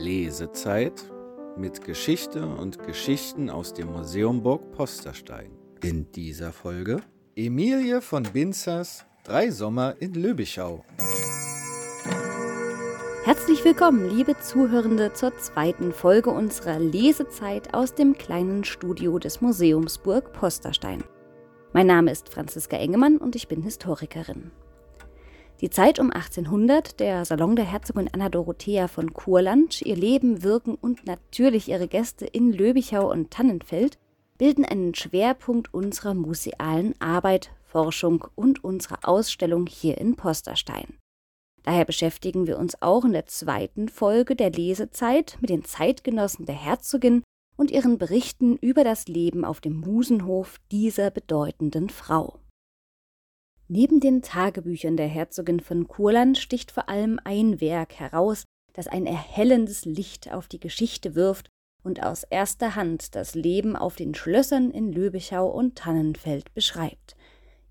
Lesezeit mit Geschichte und Geschichten aus dem Museum Burg Posterstein. In dieser Folge Emilie von Binzers Drei Sommer in Löbischau. Herzlich willkommen, liebe Zuhörende, zur zweiten Folge unserer Lesezeit aus dem kleinen Studio des Museums Burg Posterstein. Mein Name ist Franziska Engemann und ich bin Historikerin. Die Zeit um 1800, der Salon der Herzogin Anna Dorothea von Kurland, ihr Leben, Wirken und natürlich ihre Gäste in Löbichau und Tannenfeld bilden einen Schwerpunkt unserer musealen Arbeit, Forschung und unserer Ausstellung hier in Posterstein. Daher beschäftigen wir uns auch in der zweiten Folge der Lesezeit mit den Zeitgenossen der Herzogin und ihren Berichten über das Leben auf dem Musenhof dieser bedeutenden Frau. Neben den Tagebüchern der Herzogin von Kurland sticht vor allem ein Werk heraus, das ein erhellendes Licht auf die Geschichte wirft und aus erster Hand das Leben auf den Schlössern in Löbichau und Tannenfeld beschreibt.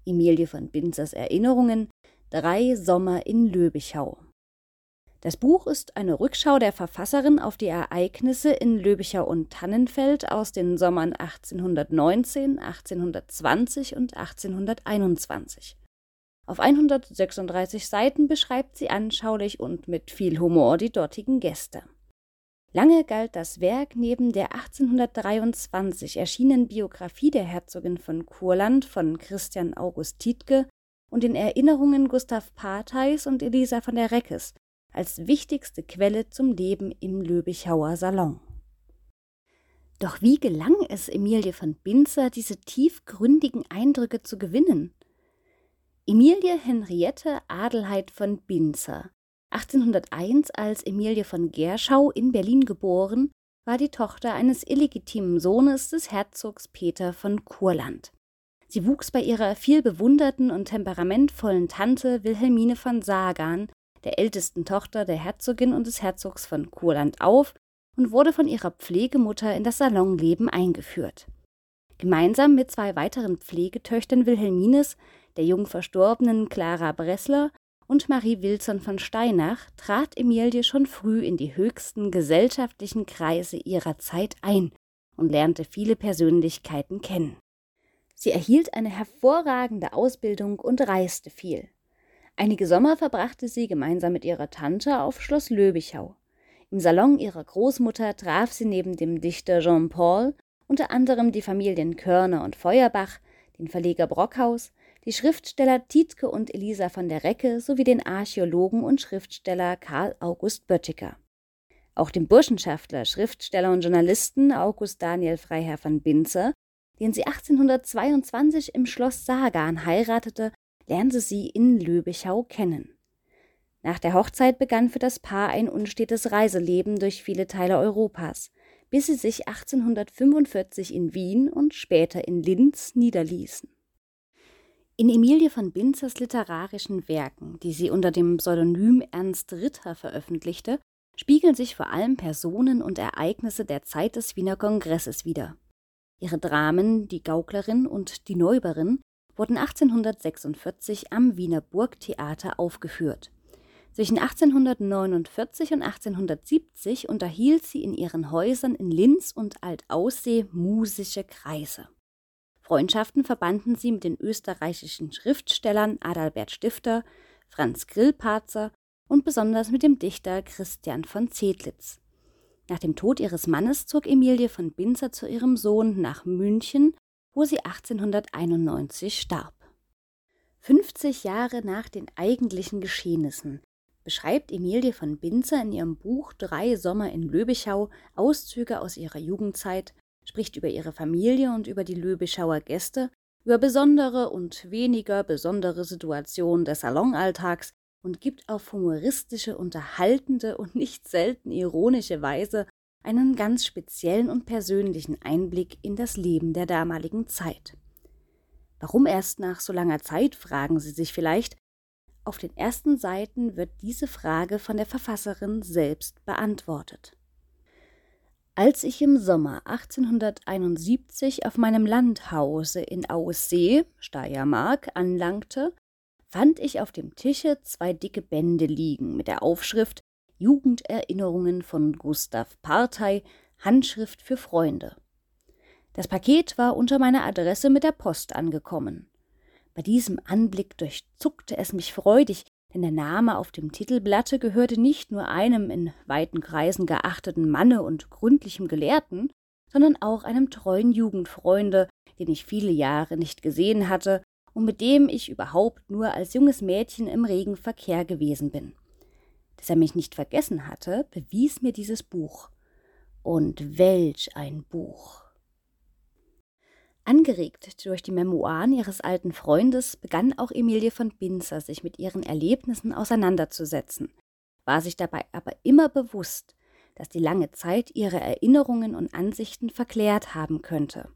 Emilie von Binzers Erinnerungen Drei Sommer in Löbichau. Das Buch ist eine Rückschau der Verfasserin auf die Ereignisse in Löbichau und Tannenfeld aus den Sommern 1819, 1820 und 1821. Auf 136 Seiten beschreibt sie anschaulich und mit viel Humor die dortigen Gäste. Lange galt das Werk neben der 1823 erschienenen Biografie der Herzogin von Kurland von Christian August Tietke und den Erinnerungen Gustav Partheis und Elisa von der Reckes als wichtigste Quelle zum Leben im Löbichauer Salon. Doch wie gelang es Emilie von Binzer, diese tiefgründigen Eindrücke zu gewinnen? Emilie Henriette Adelheid von Binzer, 1801 als Emilie von Gerschau in Berlin geboren, war die Tochter eines illegitimen Sohnes des Herzogs Peter von Kurland. Sie wuchs bei ihrer viel bewunderten und temperamentvollen Tante Wilhelmine von Sagan, der ältesten Tochter der Herzogin und des Herzogs von Kurland, auf und wurde von ihrer Pflegemutter in das Salonleben eingeführt. Gemeinsam mit zwei weiteren Pflegetöchtern Wilhelmines der jung verstorbenen Clara Bressler und Marie Wilson von Steinach trat Emilie schon früh in die höchsten gesellschaftlichen Kreise ihrer Zeit ein und lernte viele Persönlichkeiten kennen. Sie erhielt eine hervorragende Ausbildung und reiste viel. Einige Sommer verbrachte sie gemeinsam mit ihrer Tante auf Schloss Löbichau. Im Salon ihrer Großmutter traf sie neben dem Dichter Jean Paul unter anderem die Familien Körner und Feuerbach, den Verleger Brockhaus, die Schriftsteller Tietke und Elisa von der Recke sowie den Archäologen und Schriftsteller Karl August Böttiger. Auch den Burschenschaftler, Schriftsteller und Journalisten August Daniel Freiherr von Binzer, den sie 1822 im Schloss Sagan heiratete, lernte sie in Löbichau kennen. Nach der Hochzeit begann für das Paar ein unstetes Reiseleben durch viele Teile Europas, bis sie sich 1845 in Wien und später in Linz niederließen. In Emilie von Binzers literarischen Werken, die sie unter dem Pseudonym Ernst Ritter veröffentlichte, spiegeln sich vor allem Personen und Ereignisse der Zeit des Wiener Kongresses wider. Ihre Dramen Die Gauklerin und Die Neuberin wurden 1846 am Wiener Burgtheater aufgeführt. Zwischen 1849 und 1870 unterhielt sie in ihren Häusern in Linz und Altaussee musische Kreise. Freundschaften verbanden sie mit den österreichischen Schriftstellern Adalbert Stifter, Franz Grillparzer und besonders mit dem Dichter Christian von Zedlitz. Nach dem Tod ihres Mannes zog Emilie von Binzer zu ihrem Sohn nach München, wo sie 1891 starb. 50 Jahre nach den eigentlichen Geschehnissen beschreibt Emilie von Binzer in ihrem Buch Drei Sommer in Löbichau Auszüge aus ihrer Jugendzeit spricht über ihre Familie und über die Löbischauer Gäste, über besondere und weniger besondere Situationen des Salonalltags und gibt auf humoristische, unterhaltende und nicht selten ironische Weise einen ganz speziellen und persönlichen Einblick in das Leben der damaligen Zeit. Warum erst nach so langer Zeit, fragen Sie sich vielleicht. Auf den ersten Seiten wird diese Frage von der Verfasserin selbst beantwortet. Als ich im Sommer 1871 auf meinem Landhause in Aussee, Steiermark, anlangte, fand ich auf dem Tische zwei dicke Bände liegen mit der Aufschrift Jugenderinnerungen von Gustav Partei, Handschrift für Freunde. Das Paket war unter meiner Adresse mit der Post angekommen. Bei diesem Anblick durchzuckte es mich freudig, denn der Name auf dem Titelblatte gehörte nicht nur einem in weiten Kreisen geachteten Manne und gründlichem Gelehrten, sondern auch einem treuen Jugendfreunde, den ich viele Jahre nicht gesehen hatte und mit dem ich überhaupt nur als junges Mädchen im regen Verkehr gewesen bin. Dass er mich nicht vergessen hatte, bewies mir dieses Buch. Und welch ein Buch. Angeregt durch die Memoiren ihres alten Freundes begann auch Emilie von Binzer sich mit ihren Erlebnissen auseinanderzusetzen, war sich dabei aber immer bewusst, dass die lange Zeit ihre Erinnerungen und Ansichten verklärt haben könnte.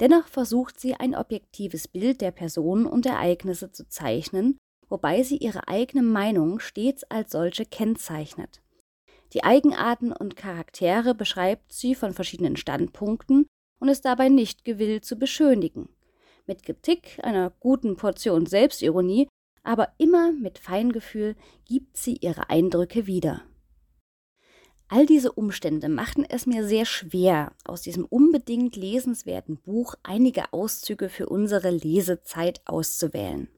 Dennoch versucht sie ein objektives Bild der Personen und Ereignisse zu zeichnen, wobei sie ihre eigene Meinung stets als solche kennzeichnet. Die Eigenarten und Charaktere beschreibt sie von verschiedenen Standpunkten und ist dabei nicht gewillt zu beschönigen. Mit Kritik, einer guten Portion Selbstironie, aber immer mit Feingefühl gibt sie ihre Eindrücke wieder. All diese Umstände machten es mir sehr schwer, aus diesem unbedingt lesenswerten Buch einige Auszüge für unsere Lesezeit auszuwählen.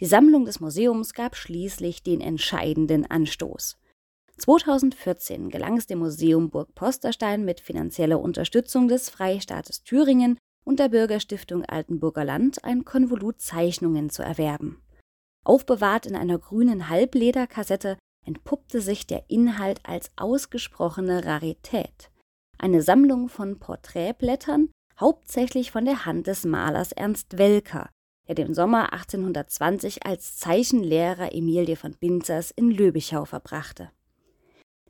Die Sammlung des Museums gab schließlich den entscheidenden Anstoß. 2014 gelang es dem Museum Burg Posterstein mit finanzieller Unterstützung des Freistaates Thüringen und der Bürgerstiftung Altenburger Land ein Konvolut Zeichnungen zu erwerben. Aufbewahrt in einer grünen Halblederkassette entpuppte sich der Inhalt als ausgesprochene Rarität. Eine Sammlung von Porträtblättern, hauptsächlich von der Hand des Malers Ernst Welker, der den Sommer 1820 als Zeichenlehrer Emilie von Binzers in Löbichau verbrachte.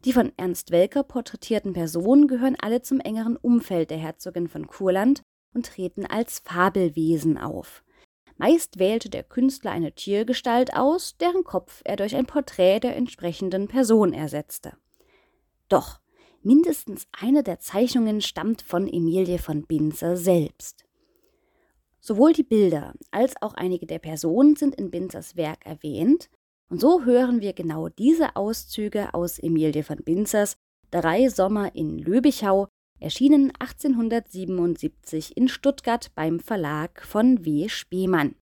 Die von Ernst Welker porträtierten Personen gehören alle zum engeren Umfeld der Herzogin von Kurland und treten als Fabelwesen auf. Meist wählte der Künstler eine Tiergestalt aus, deren Kopf er durch ein Porträt der entsprechenden Person ersetzte. Doch mindestens eine der Zeichnungen stammt von Emilie von Binzer selbst. Sowohl die Bilder als auch einige der Personen sind in Binzers Werk erwähnt, und so hören wir genau diese Auszüge aus Emilie von Binzers Drei Sommer in Löbichau, erschienen 1877 in Stuttgart beim Verlag von W. Spemann.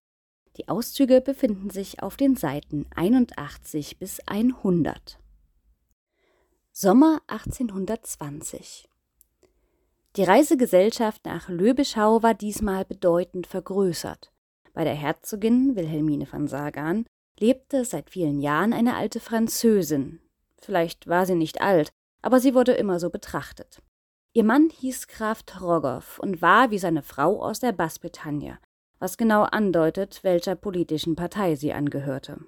Die Auszüge befinden sich auf den Seiten 81 bis 100. Sommer 1820 Die Reisegesellschaft nach Löbischau war diesmal bedeutend vergrößert. Bei der Herzogin Wilhelmine von Sagan lebte seit vielen Jahren eine alte Französin. Vielleicht war sie nicht alt, aber sie wurde immer so betrachtet. Ihr Mann hieß Graf Trogow und war wie seine Frau aus der Bassbretagne, was genau andeutet, welcher politischen Partei sie angehörte.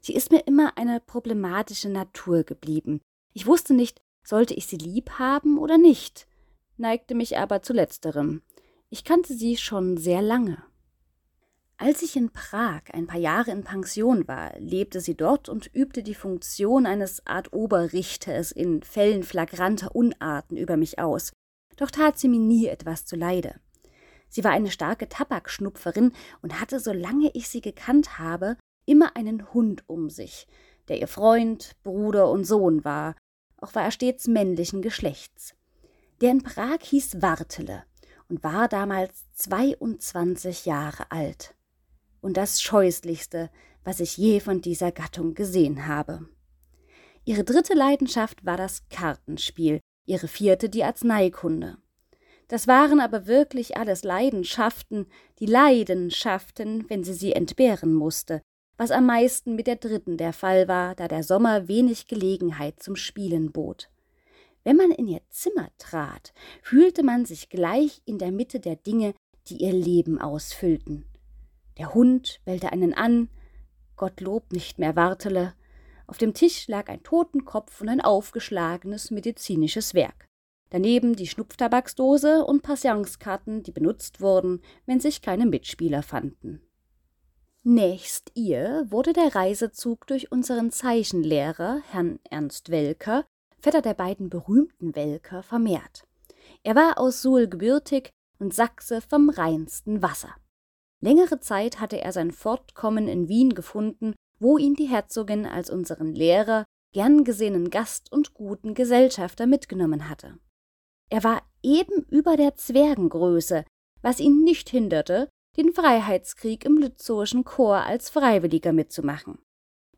Sie ist mir immer eine problematische Natur geblieben. Ich wusste nicht, sollte ich sie lieb haben oder nicht, neigte mich aber zu letzterem. Ich kannte sie schon sehr lange. Als ich in Prag ein paar Jahre in Pension war, lebte sie dort und übte die Funktion eines Art Oberrichters in Fällen flagranter Unarten über mich aus. Doch tat sie mir nie etwas zuleide. Sie war eine starke Tabakschnupferin und hatte, solange ich sie gekannt habe, immer einen Hund um sich, der ihr Freund, Bruder und Sohn war, auch war er stets männlichen Geschlechts. Der in Prag hieß Wartele und war damals 22 Jahre alt und das Scheußlichste, was ich je von dieser Gattung gesehen habe. Ihre dritte Leidenschaft war das Kartenspiel, ihre vierte die Arzneikunde. Das waren aber wirklich alles Leidenschaften, die Leidenschaften, wenn sie sie entbehren musste, was am meisten mit der dritten der Fall war, da der Sommer wenig Gelegenheit zum Spielen bot. Wenn man in ihr Zimmer trat, fühlte man sich gleich in der Mitte der Dinge, die ihr Leben ausfüllten. Der Hund bellte einen an, Gottlob nicht mehr Wartele. Auf dem Tisch lag ein Totenkopf und ein aufgeschlagenes medizinisches Werk. Daneben die Schnupftabaksdose und Passionskarten, die benutzt wurden, wenn sich keine Mitspieler fanden. Nächst ihr wurde der Reisezug durch unseren Zeichenlehrer, Herrn Ernst Welker, Vetter der beiden berühmten Welker, vermehrt. Er war aus Suhl gebürtig und Sachse vom reinsten Wasser. Längere Zeit hatte er sein Fortkommen in Wien gefunden, wo ihn die Herzogin als unseren Lehrer gern gesehenen Gast und guten Gesellschafter mitgenommen hatte. Er war eben über der Zwergengröße, was ihn nicht hinderte, den Freiheitskrieg im Lützowischen Chor als Freiwilliger mitzumachen.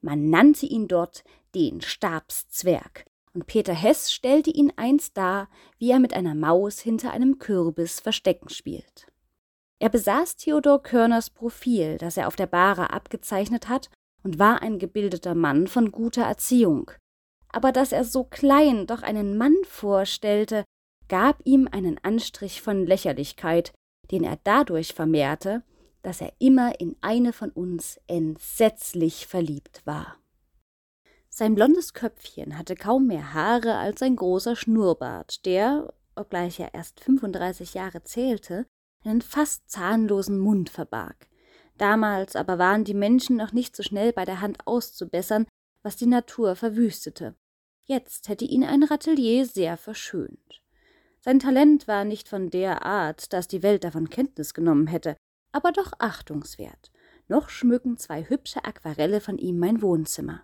Man nannte ihn dort den Stabszwerg, und Peter Hess stellte ihn einst dar, wie er mit einer Maus hinter einem Kürbis Verstecken spielt. Er besaß Theodor Körners Profil, das er auf der Bahre abgezeichnet hat, und war ein gebildeter Mann von guter Erziehung. Aber dass er so klein doch einen Mann vorstellte, gab ihm einen Anstrich von Lächerlichkeit, den er dadurch vermehrte, dass er immer in eine von uns entsetzlich verliebt war. Sein blondes Köpfchen hatte kaum mehr Haare als ein großer Schnurrbart, der, obgleich er erst 35 Jahre zählte, einen fast zahnlosen Mund verbarg. Damals aber waren die Menschen noch nicht so schnell bei der Hand auszubessern, was die Natur verwüstete. Jetzt hätte ihn ein Ratelier sehr verschönt. Sein Talent war nicht von der Art, dass die Welt davon Kenntnis genommen hätte, aber doch achtungswert. Noch schmücken zwei hübsche Aquarelle von ihm mein Wohnzimmer.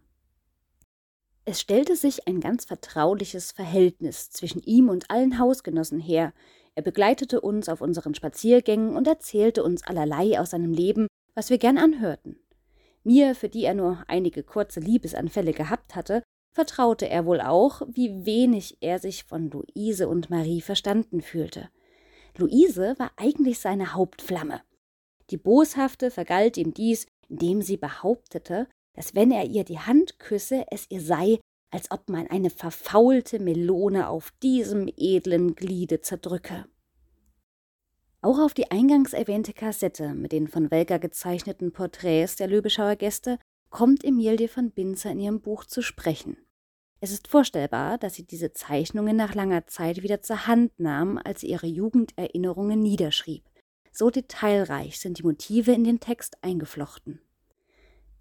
Es stellte sich ein ganz vertrauliches Verhältnis zwischen ihm und allen Hausgenossen her. Er begleitete uns auf unseren Spaziergängen und erzählte uns allerlei aus seinem Leben, was wir gern anhörten. Mir, für die er nur einige kurze Liebesanfälle gehabt hatte, vertraute er wohl auch, wie wenig er sich von Luise und Marie verstanden fühlte. Luise war eigentlich seine Hauptflamme. Die Boshafte vergalt ihm dies, indem sie behauptete, dass wenn er ihr die Hand küsse, es ihr sei, als ob man eine verfaulte Melone auf diesem edlen Gliede zerdrücke. Auch auf die eingangs erwähnte Kassette mit den von Welker gezeichneten Porträts der Löbeschauer Gäste kommt Emilie von Binzer in ihrem Buch zu sprechen. Es ist vorstellbar, dass sie diese Zeichnungen nach langer Zeit wieder zur Hand nahm, als sie ihre Jugenderinnerungen niederschrieb. So detailreich sind die Motive in den Text eingeflochten.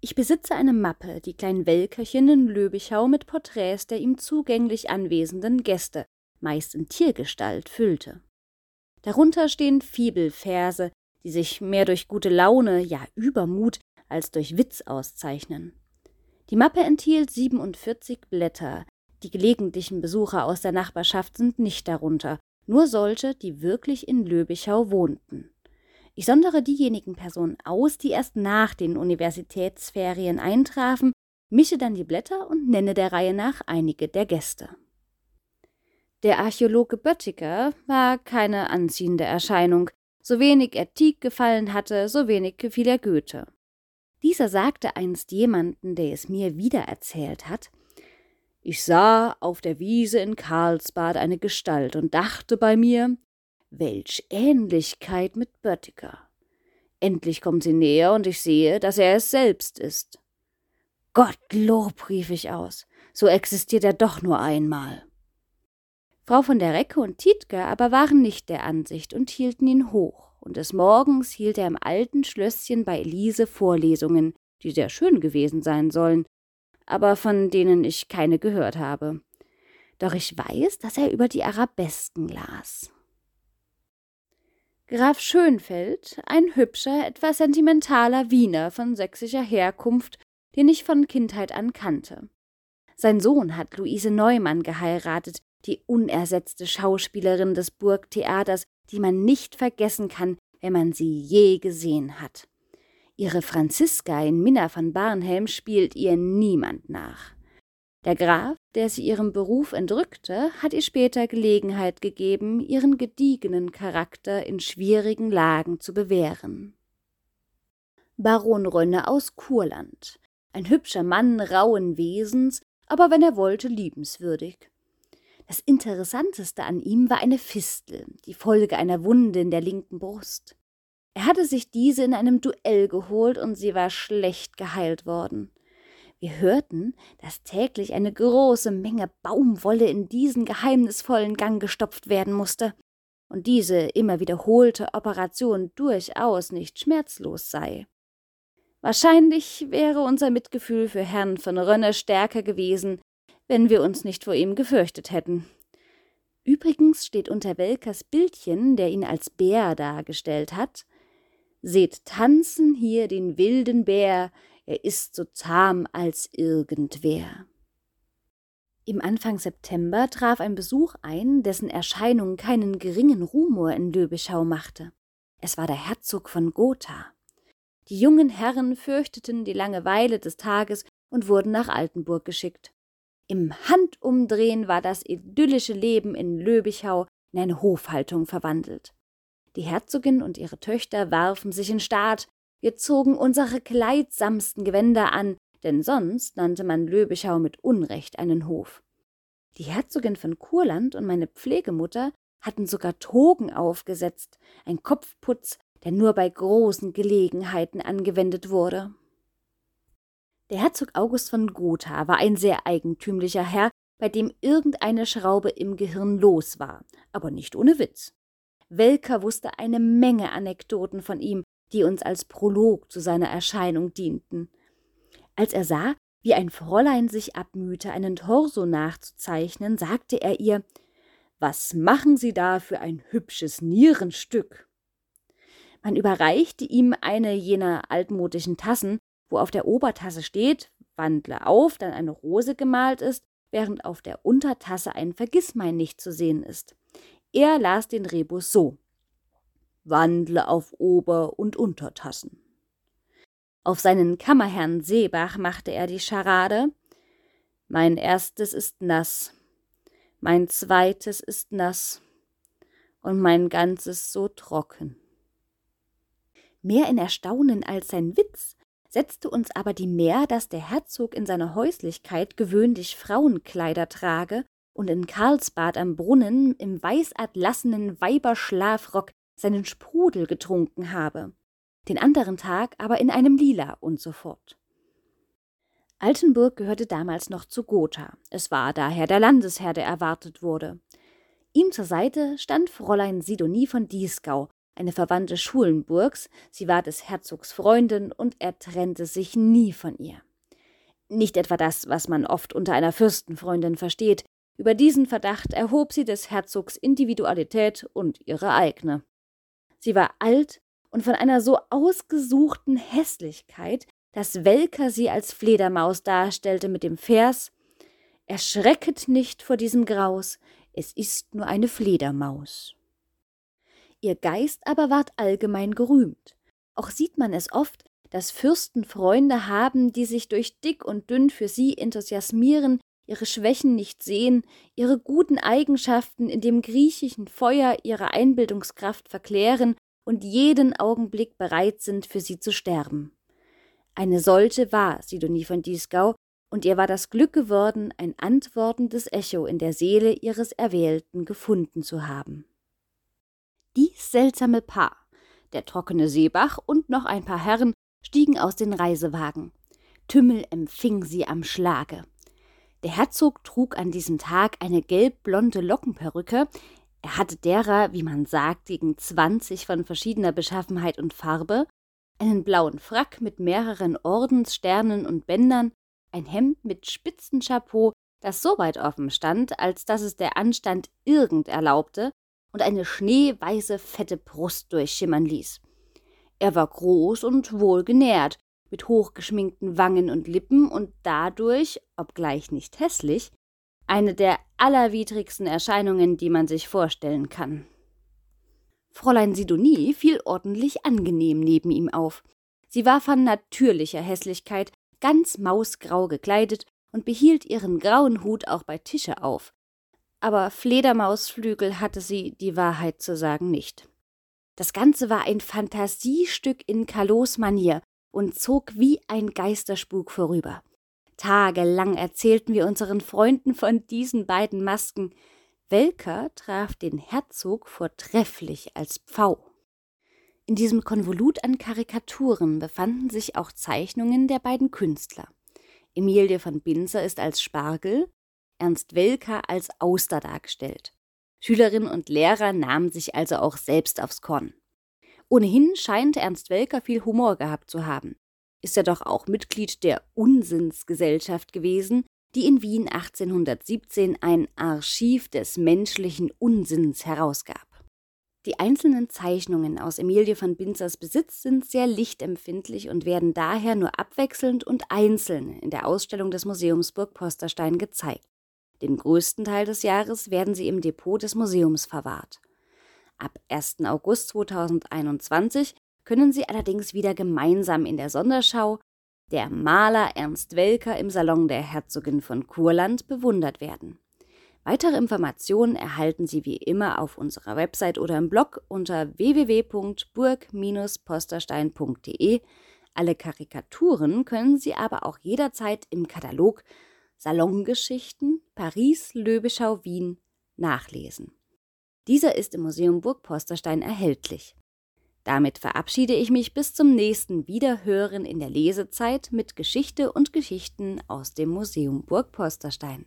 Ich besitze eine Mappe, die Klein Welkerchen in Löbichau mit Porträts der ihm zugänglich anwesenden Gäste, meist in Tiergestalt, füllte. Darunter stehen Fibelverse, die sich mehr durch gute Laune, ja Übermut, als durch Witz auszeichnen. Die Mappe enthielt 47 Blätter. Die gelegentlichen Besucher aus der Nachbarschaft sind nicht darunter, nur solche, die wirklich in Löbichau wohnten. Ich sondere diejenigen Personen aus, die erst nach den Universitätsferien eintrafen, mische dann die Blätter und nenne der Reihe nach einige der Gäste. Der Archäologe Böttiger war keine anziehende Erscheinung. So wenig er Tieck gefallen hatte, so wenig gefiel er Goethe. Dieser sagte einst jemanden, der es mir wiedererzählt hat, ich sah auf der Wiese in Karlsbad eine Gestalt und dachte bei mir, welch Ähnlichkeit mit Böttiger. Endlich kommt sie näher und ich sehe, dass er es selbst ist. Gottlob, rief ich aus, so existiert er doch nur einmal. Frau von der Recke und Tietke aber waren nicht der Ansicht und hielten ihn hoch und des Morgens hielt er im alten Schlösschen bei Elise Vorlesungen, die sehr schön gewesen sein sollen, aber von denen ich keine gehört habe. Doch ich weiß, dass er über die Arabesken las. Graf Schönfeld, ein hübscher, etwas sentimentaler Wiener von sächsischer Herkunft, den ich von Kindheit an kannte. Sein Sohn hat Luise Neumann geheiratet, die unersetzte Schauspielerin des Burgtheaters, die man nicht vergessen kann, wenn man sie je gesehen hat. Ihre Franziska in Minna von Barnhelm spielt ihr niemand nach. Der Graf, der sie ihrem Beruf entrückte, hat ihr später Gelegenheit gegeben, ihren gediegenen Charakter in schwierigen Lagen zu bewähren. Baron Rönne aus Kurland, ein hübscher Mann rauen Wesens, aber wenn er wollte, liebenswürdig. Das Interessanteste an ihm war eine Fistel, die Folge einer Wunde in der linken Brust. Er hatte sich diese in einem Duell geholt und sie war schlecht geheilt worden. Wir hörten, dass täglich eine große Menge Baumwolle in diesen geheimnisvollen Gang gestopft werden musste und diese immer wiederholte Operation durchaus nicht schmerzlos sei. Wahrscheinlich wäre unser Mitgefühl für Herrn von Rönne stärker gewesen, wenn wir uns nicht vor ihm gefürchtet hätten. Übrigens steht unter Welkers Bildchen, der ihn als Bär dargestellt hat, Seht tanzen hier den wilden Bär, er ist so zahm als irgendwer. Im Anfang September traf ein Besuch ein, dessen Erscheinung keinen geringen Rumor in Löbischau machte. Es war der Herzog von Gotha. Die jungen Herren fürchteten die Langeweile des Tages und wurden nach Altenburg geschickt. Im Handumdrehen war das idyllische Leben in Löbichau in eine Hofhaltung verwandelt. Die Herzogin und ihre Töchter warfen sich in Staat, wir zogen unsere kleidsamsten Gewänder an, denn sonst nannte man Löbichau mit Unrecht einen Hof. Die Herzogin von Kurland und meine Pflegemutter hatten sogar Togen aufgesetzt, ein Kopfputz, der nur bei großen Gelegenheiten angewendet wurde. Der Herzog August von Gotha war ein sehr eigentümlicher Herr, bei dem irgendeine Schraube im Gehirn los war, aber nicht ohne Witz. Welker wusste eine Menge Anekdoten von ihm, die uns als Prolog zu seiner Erscheinung dienten. Als er sah, wie ein Fräulein sich abmühte, einen Torso nachzuzeichnen, sagte er ihr Was machen Sie da für ein hübsches Nierenstück? Man überreichte ihm eine jener altmodischen Tassen, wo auf der Obertasse steht, wandle auf, dann eine Rose gemalt ist, während auf der Untertasse ein Vergissmeinnicht zu sehen ist. Er las den Rebus so Wandle auf Ober- und Untertassen. Auf seinen Kammerherrn Seebach machte er die Scharade Mein erstes ist nass, mein zweites ist nass und mein ganzes so trocken. Mehr in Erstaunen als sein Witz setzte uns aber die Mehr, dass der Herzog in seiner Häuslichkeit gewöhnlich Frauenkleider trage und in Karlsbad am Brunnen im weißatlassenen Weiberschlafrock seinen Sprudel getrunken habe, den anderen Tag aber in einem Lila und so fort. Altenburg gehörte damals noch zu Gotha. Es war daher der Landesherr, der erwartet wurde. Ihm zur Seite stand Fräulein Sidonie von Dieskau, eine Verwandte Schulenburgs, sie war des Herzogs Freundin und er trennte sich nie von ihr. Nicht etwa das, was man oft unter einer Fürstenfreundin versteht, über diesen Verdacht erhob sie des Herzogs Individualität und ihre eigene. Sie war alt und von einer so ausgesuchten Hässlichkeit, dass Welker sie als Fledermaus darstellte mit dem Vers Erschrecket nicht vor diesem Graus, es ist nur eine Fledermaus. Ihr Geist aber ward allgemein gerühmt. Auch sieht man es oft, dass Fürsten Freunde haben, die sich durch dick und dünn für sie enthusiasmieren, ihre Schwächen nicht sehen, ihre guten Eigenschaften in dem griechischen Feuer ihrer Einbildungskraft verklären und jeden Augenblick bereit sind, für sie zu sterben. Eine solche war Sidonie von Dieskau, und ihr war das Glück geworden, ein antwortendes Echo in der Seele ihres Erwählten gefunden zu haben. Dies seltsame Paar, der trockene Seebach und noch ein paar Herren, stiegen aus den Reisewagen. Tümmel empfing sie am Schlage. Der Herzog trug an diesem Tag eine gelbblonde Lockenperücke. Er hatte derer, wie man sagt, gegen zwanzig von verschiedener Beschaffenheit und Farbe, einen blauen Frack mit mehreren Ordenssternen und Bändern, ein Hemd mit Spitzenchapeau, das so weit offen stand, als dass es der Anstand irgend erlaubte, und eine schneeweiße, fette Brust durchschimmern ließ. Er war groß und wohlgenährt, mit hochgeschminkten Wangen und Lippen und dadurch, obgleich nicht hässlich, eine der allerwidrigsten Erscheinungen, die man sich vorstellen kann. Fräulein Sidonie fiel ordentlich angenehm neben ihm auf. Sie war von natürlicher Hässlichkeit, ganz mausgrau gekleidet und behielt ihren grauen Hut auch bei Tische auf. Aber Fledermausflügel hatte sie, die Wahrheit zu sagen, nicht. Das Ganze war ein Fantasiestück in Kalos Manier und zog wie ein Geisterspuk vorüber. Tagelang erzählten wir unseren Freunden von diesen beiden Masken. Welker traf den Herzog vortrefflich als Pfau. In diesem Konvolut an Karikaturen befanden sich auch Zeichnungen der beiden Künstler. Emilie von Binzer ist als Spargel, Ernst Welker als Auster dargestellt. Schülerinnen und Lehrer nahmen sich also auch selbst aufs Korn. Ohnehin scheint Ernst Welker viel Humor gehabt zu haben. Ist er doch auch Mitglied der Unsinnsgesellschaft gewesen, die in Wien 1817 ein Archiv des menschlichen Unsinns herausgab. Die einzelnen Zeichnungen aus Emilie von Binzers Besitz sind sehr lichtempfindlich und werden daher nur abwechselnd und einzeln in der Ausstellung des Museums Burg Posterstein gezeigt. Den größten Teil des Jahres werden sie im Depot des Museums verwahrt. Ab 1. August 2021 können sie allerdings wieder gemeinsam in der Sonderschau der Maler Ernst Welker im Salon der Herzogin von Kurland bewundert werden. Weitere Informationen erhalten Sie wie immer auf unserer Website oder im Blog unter www.burg-posterstein.de. Alle Karikaturen können Sie aber auch jederzeit im Katalog Salongeschichten Paris, Löbeschau, Wien nachlesen. Dieser ist im Museum Burg Posterstein erhältlich. Damit verabschiede ich mich bis zum nächsten Wiederhören in der Lesezeit mit Geschichte und Geschichten aus dem Museum Burg Posterstein.